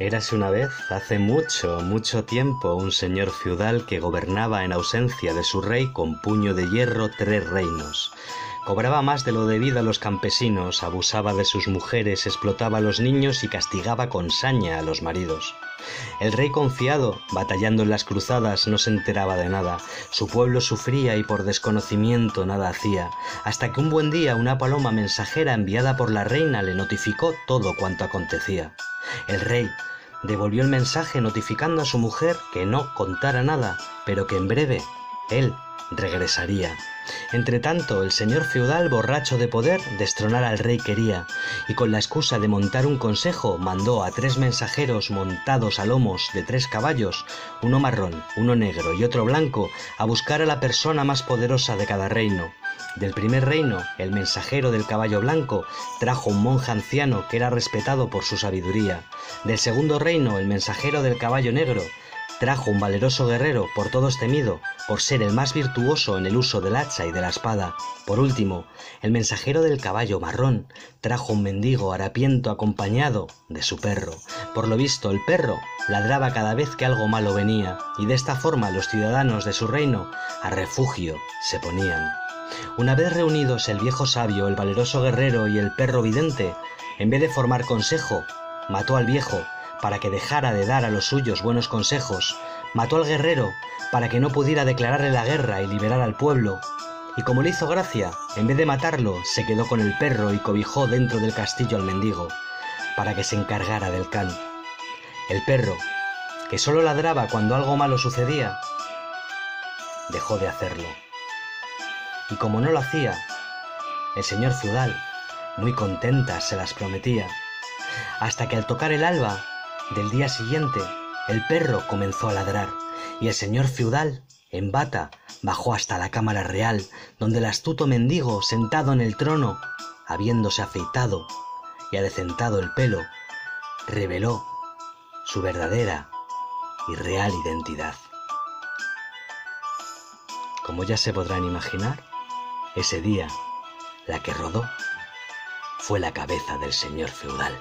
Érase una vez, hace mucho, mucho tiempo, un señor feudal que gobernaba en ausencia de su rey con puño de hierro tres reinos. Cobraba más de lo debido a los campesinos, abusaba de sus mujeres, explotaba a los niños y castigaba con saña a los maridos. El rey confiado, batallando en las cruzadas, no se enteraba de nada. Su pueblo sufría y por desconocimiento nada hacía, hasta que un buen día una paloma mensajera enviada por la reina le notificó todo cuanto acontecía. El rey devolvió el mensaje notificando a su mujer que no contara nada, pero que en breve él regresaría. Entretanto, el señor feudal, borracho de poder, destronar al rey quería, y con la excusa de montar un consejo, mandó a tres mensajeros montados a lomos de tres caballos, uno marrón, uno negro y otro blanco, a buscar a la persona más poderosa de cada reino. Del primer reino, el mensajero del caballo blanco trajo un monje anciano que era respetado por su sabiduría. Del segundo reino, el mensajero del caballo negro trajo un valeroso guerrero por todos temido, por ser el más virtuoso en el uso del hacha y de la espada. Por último, el mensajero del caballo marrón trajo un mendigo harapiento acompañado de su perro. Por lo visto, el perro ladraba cada vez que algo malo venía, y de esta forma los ciudadanos de su reino a refugio se ponían. Una vez reunidos el viejo sabio, el valeroso guerrero y el perro vidente, en vez de formar consejo, mató al viejo para que dejara de dar a los suyos buenos consejos, mató al guerrero para que no pudiera declararle la guerra y liberar al pueblo, y como le hizo gracia, en vez de matarlo, se quedó con el perro y cobijó dentro del castillo al mendigo, para que se encargara del can. El perro, que solo ladraba cuando algo malo sucedía, dejó de hacerlo. Y como no lo hacía, el señor feudal, muy contenta, se las prometía, hasta que al tocar el alba del día siguiente, el perro comenzó a ladrar y el señor feudal, en bata, bajó hasta la cámara real, donde el astuto mendigo, sentado en el trono, habiéndose afeitado y adecentado el pelo, reveló su verdadera y real identidad. Como ya se podrán imaginar, ese día la que rodó fue la cabeza del señor feudal.